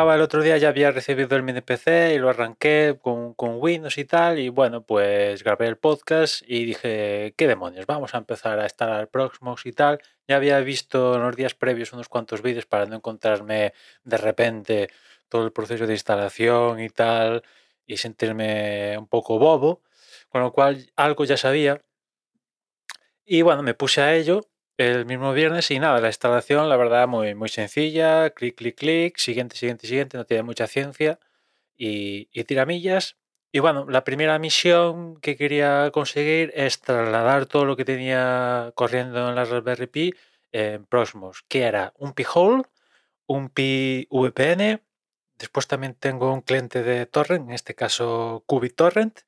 comentaba el otro día, ya había recibido el mini PC y lo arranqué con, con Windows y tal. Y bueno, pues grabé el podcast y dije, ¿qué demonios? Vamos a empezar a instalar Proxmox y tal. Ya había visto en los días previos unos cuantos vídeos para no encontrarme de repente todo el proceso de instalación y tal y sentirme un poco bobo, con lo cual algo ya sabía. Y bueno, me puse a ello el mismo viernes y nada, la instalación la verdad muy, muy sencilla, clic, clic, clic, siguiente, siguiente, siguiente, no tiene mucha ciencia y, y tiramillas. Y bueno, la primera misión que quería conseguir es trasladar todo lo que tenía corriendo en la Raspberry Pi en Proxmox, que era un Pi-hole, un Pi VPN, después también tengo un cliente de torrent, en este caso QubiTorrent,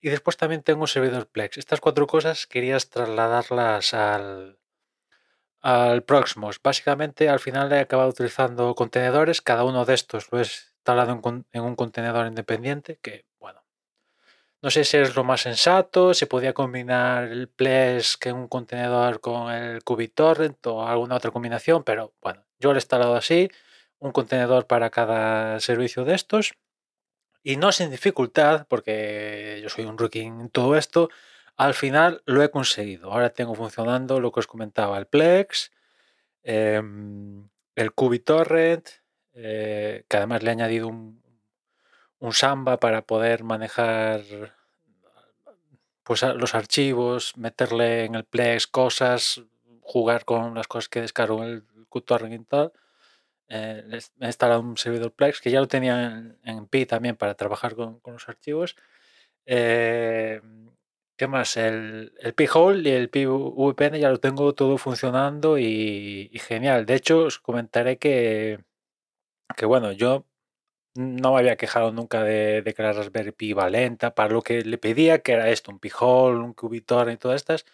y después también tengo un servidor Plex. Estas cuatro cosas querías trasladarlas al, al Proxmox. Básicamente al final he acabado utilizando contenedores, cada uno de estos lo he instalado en, un contenedor independiente, que bueno, no sé si es lo más sensato, si podía combinar el que en un contenedor con el QubiTorrent o alguna otra combinación, pero bueno, yo lo he instalado así, un contenedor para cada servicio de estos. Y no sin dificultad, porque yo soy un rookie en todo esto, al final lo he conseguido. Ahora tengo funcionando lo que os comentaba, el Plex, em, el QubiTorrent, eh, que además le he añadido un, un Samba para poder manejar pues los archivos, meterle en el Plex cosas, jugar con las cosas que descargo en el QTorrent y tal. Eh, he instalado un servidor Plex que ya lo tenía en, Pi también para trabajar con, con los archivos. Eh, ¿Qué más? El, el Pi-hole y el VPN ya lo tengo todo funcionando y, genial. De hecho, os comentaré que, que bueno, yo no me había quejado nunca de, de que la Raspberry Pi iba lenta para lo que le pedía, que era esto, un Pi-hole, un QBTorrent y todas estas.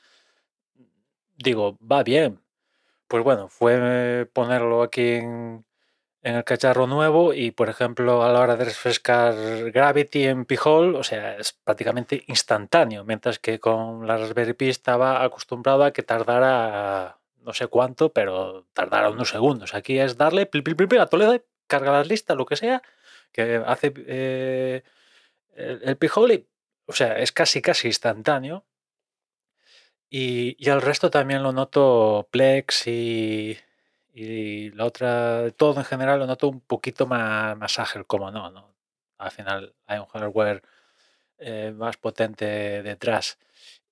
Digo, va bien. Pues bueno, fue ponerlo aquí en, en el cacharro nuevo y, por ejemplo, a la hora de refrescar Gravity en Pi-hole, o sea, es prácticamente instantáneo, mientras que con la Raspberry Pi estaba acostumbrado a que tardara no sé cuánto, pero tardara unos segundos. Aquí es darle pli, pli, pli, a Toledo, carga las listas, lo que sea, que hace eh, el, el Pi-hole, y, o sea, es casi, casi instantáneo. Y, y al resto también lo noto Plex y, y la otra, todo en general lo noto un poquito más, más ágil, como no, ¿no? Al final hay un hardware eh, más potente detrás.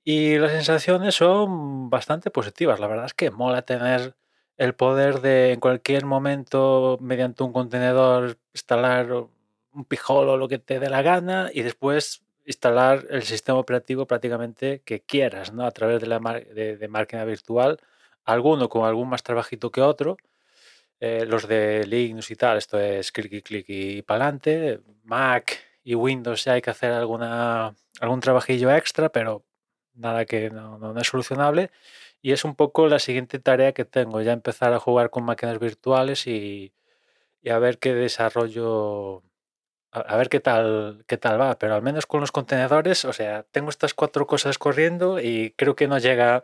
Y las sensaciones son bastante positivas. La verdad es que mola tener el poder de en cualquier momento, mediante un contenedor, instalar un pijolo o lo que te dé la gana y después instalar el sistema operativo prácticamente que quieras, ¿no? A través de la de, de máquina virtual, alguno con algún más trabajito que otro. Eh, los de Linux y tal, esto es clic y clic y para adelante. Mac y Windows ya hay que hacer alguna, algún trabajillo extra, pero nada que no, no- no es solucionable. Y es un poco la siguiente tarea que tengo, ya empezar a jugar con máquinas virtuales y, y a ver qué desarrollo, a, a ver qué tal, qué tal va. Pero al menos con los contenedores, o sea, tengo estas cuatro cosas corriendo y creo que no llega,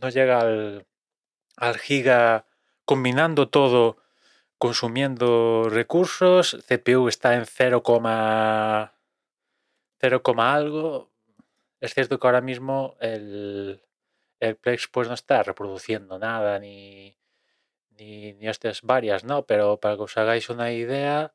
no llega al, al giga combinando todo, consumiendo recursos. CPU está en 0, 0, algo. Es cierto que ahora mismo el, el Plex pues no está reproduciendo nada ni, ni, ni varias, ¿no? Pero para que os hagáis una idea,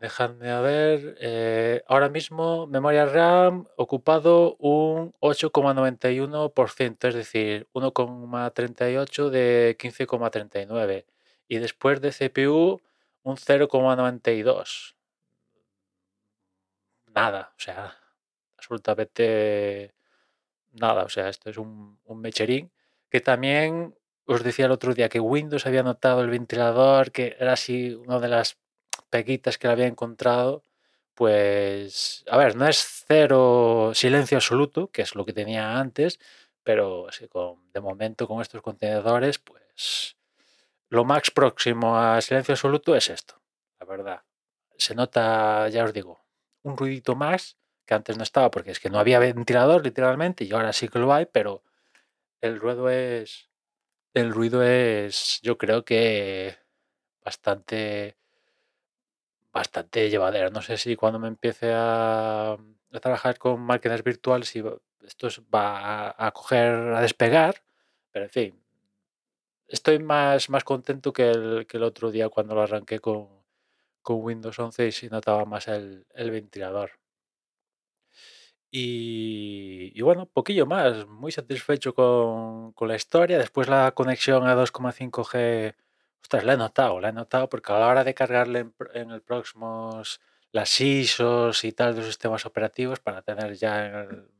dejadme a ver. eh, ahora mismo memoria RAM ocupado un 8,91%, es decir, 1,38 de 15,39. Y después de CPU un 0,92. Nada, o sea, absolutamente nada. O sea, esto es un, un mecherín que también os decía el otro día que Windows había notado el ventilador, que era así una de las peguitas que le había encontrado. Pues, a ver, no es cero silencio absoluto, que es lo que tenía antes, pero sí, con, de momento con estos contenedores, pues lo más próximo a silencio absoluto es esto, la verdad. Se nota, ya os digo, un ruidito más que antes no estaba, porque es que no había ventilador literalmente, y ahora sí que lo hay, pero el ruido es, el ruido es, yo creo que bastante, bastante llevadera. No sé si cuando me empiece a, trabajar con máquinas virtuales, si esto va a, coger, a despegar, pero en fin, estoy más, más contento que el, que el otro día cuando lo arranqué con, con Windows 11 y si notaba más el, el ventilador. Y, y, bueno, poquillo más, muy satisfecho con, con, la historia. Después la conexión a 2,5G, ostras, la he notado, la he notado porque a la hora de cargarle en, en el Proxmos las ISOs y tal de los sistemas operativos para tener ya en, el,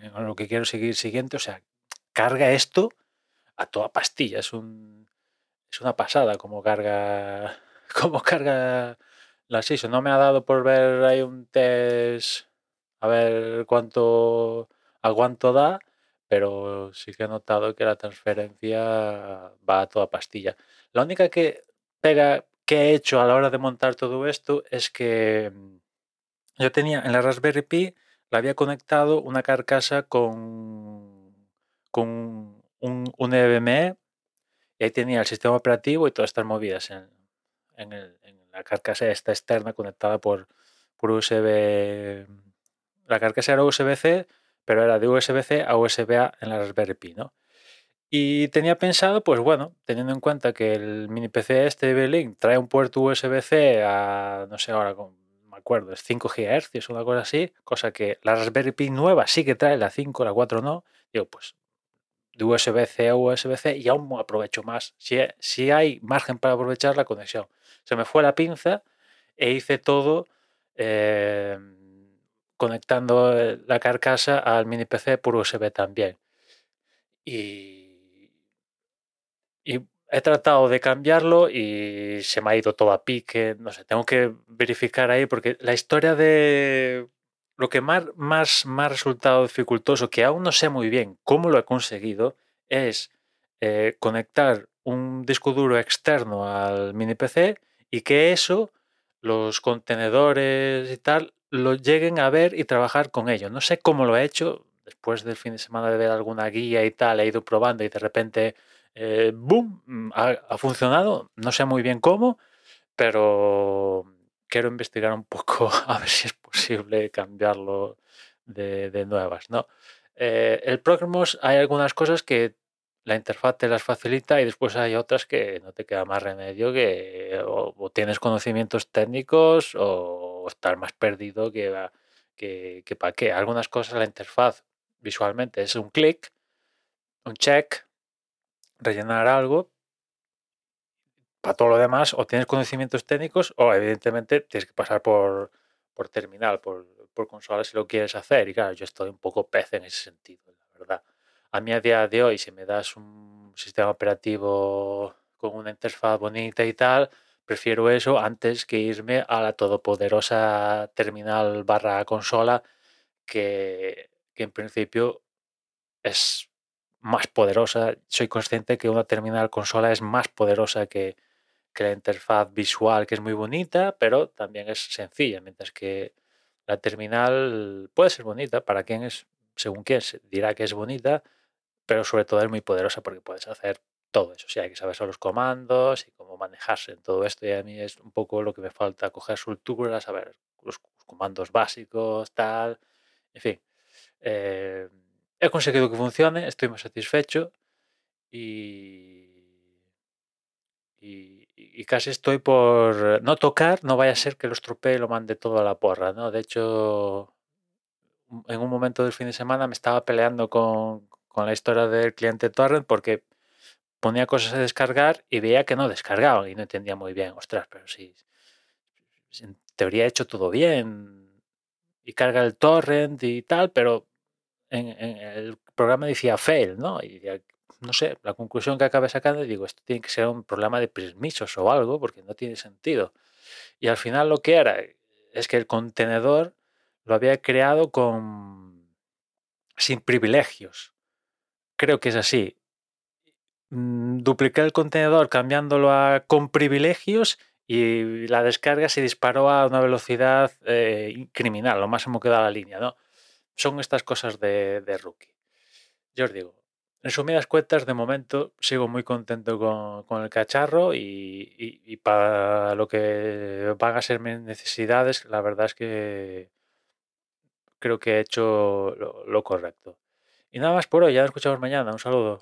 en lo que quiero seguir siguiente, o sea, carga esto a toda pastilla, es un es una pasada como carga como carga las ISO. No me ha dado por ver ahí un test a ver cuánto aguanto da, pero sí que he notado que la transferencia va a toda pastilla. La única que pega que he hecho a la hora de montar todo esto es que mm, yo tenía en la Raspberry Pi, la había conectado una carcasa con, con un, un NVMe y ahí tenía el sistema operativo y todas estas movidas en, en, el, en la carcasa esta externa conectada por, por USB la carcasa era USB-C, pero era de USB-C a USB-A en la Raspberry Pi, ¿no? Y tenía pensado, pues bueno, teniendo en cuenta que el mini PC este de Link trae un puerto USB-C a, no sé ahora, me acuerdo, es 5 GHz, una cosa así, cosa que la Raspberry Pi nueva sí que trae, la 5, la 4 no. Digo, pues de USB-C a USB-C y aún aprovecho más. Si, si hay margen para aprovechar la conexión. Se me fue la pinza e hice todo. Eh, conectando eh, la carcasa al mini PC por USB también. Y, y, he tratado de cambiarlo y se me ha ido todo a pique. No sé, tengo que verificar ahí porque la historia de lo que más, más, más resultado dificultoso, que aún no sé muy bien cómo lo he conseguido, es eh, conectar un disco duro externo al mini PC y que eso, los contenedores y tal, lo lleguen a ver y trabajar con ello. No sé cómo lo he hecho, después del fin de semana de ver alguna guía y tal, he ido probando y de repente, eh, ¡boom!, mm, ha, funcionado. No sé muy bien cómo, pero quiero investigar un poco a ver si es posible cambiarlo de, nuevas, ¿no? Eh, el Programos hay algunas cosas que la interfaz te las facilita y después hay otras que no te queda más remedio que o tienes conocimientos técnicos o estar más perdido que, que, que para qué. Algunas cosas la interfaz visualmente es un clic, un check, rellenar algo. Para todo lo demás, o tienes conocimientos técnicos o evidentemente tienes que pasar por, por terminal, por, por consola si lo quieres hacer. Y claro, yo estoy un poco pez en ese sentido, la verdad. A mí a día de hoy, si me das un sistema operativo con una interfaz bonita y tal, prefiero eso antes que irme a la todopoderosa terminal barra consola que, en principio es más poderosa. Soy consciente que una terminal consola es más poderosa que, que la interfaz visual, que es muy bonita, pero también es sencilla, mientras que la terminal puede ser bonita para quien es, según quien dirá que es bonita, pero sobre todo es muy poderosa porque puedes hacer todo eso. Sí, hay que saber los comandos y cómo manejarse en todo esto. Y a mí es un poco lo que me falta, coger soltura, saber los comandos básicos, tal. En fin, eh, he conseguido que funcione, estoy muy satisfecho y, y, y, casi estoy por no tocar, no vaya a ser que lo estropee y lo mande todo a la porra. ¿no? De hecho, en un momento del fin de semana me estaba peleando con, con la historia del cliente torrent porque ponía cosas a descargar y veía que no descargaban y no entendía muy bien, ostras, pero si, si en teoría he hecho todo bien y carga el torrent y tal, pero en, el programa decía fail, ¿no? Y no sé, la conclusión que acabé sacando, digo, esto tiene que ser un problema de permisos o algo, porque no tiene sentido. Y al final lo que era es que el contenedor lo había creado con sin privilegios. Creo que es así. Mm, dupliqué el contenedor cambiándolo a con privilegios y la descarga se disparó a una velocidad eh, criminal, lo máximo que da la línea, ¿no? Son estas cosas de, de, rookie. Yo os digo, resumidas cuentas, de momento sigo muy contento con, el cacharro y, para lo que van a ser mis necesidades, la verdad es que creo que he hecho lo, lo correcto. Y nada más por hoy, ya nos escuchamos mañana. Un saludo.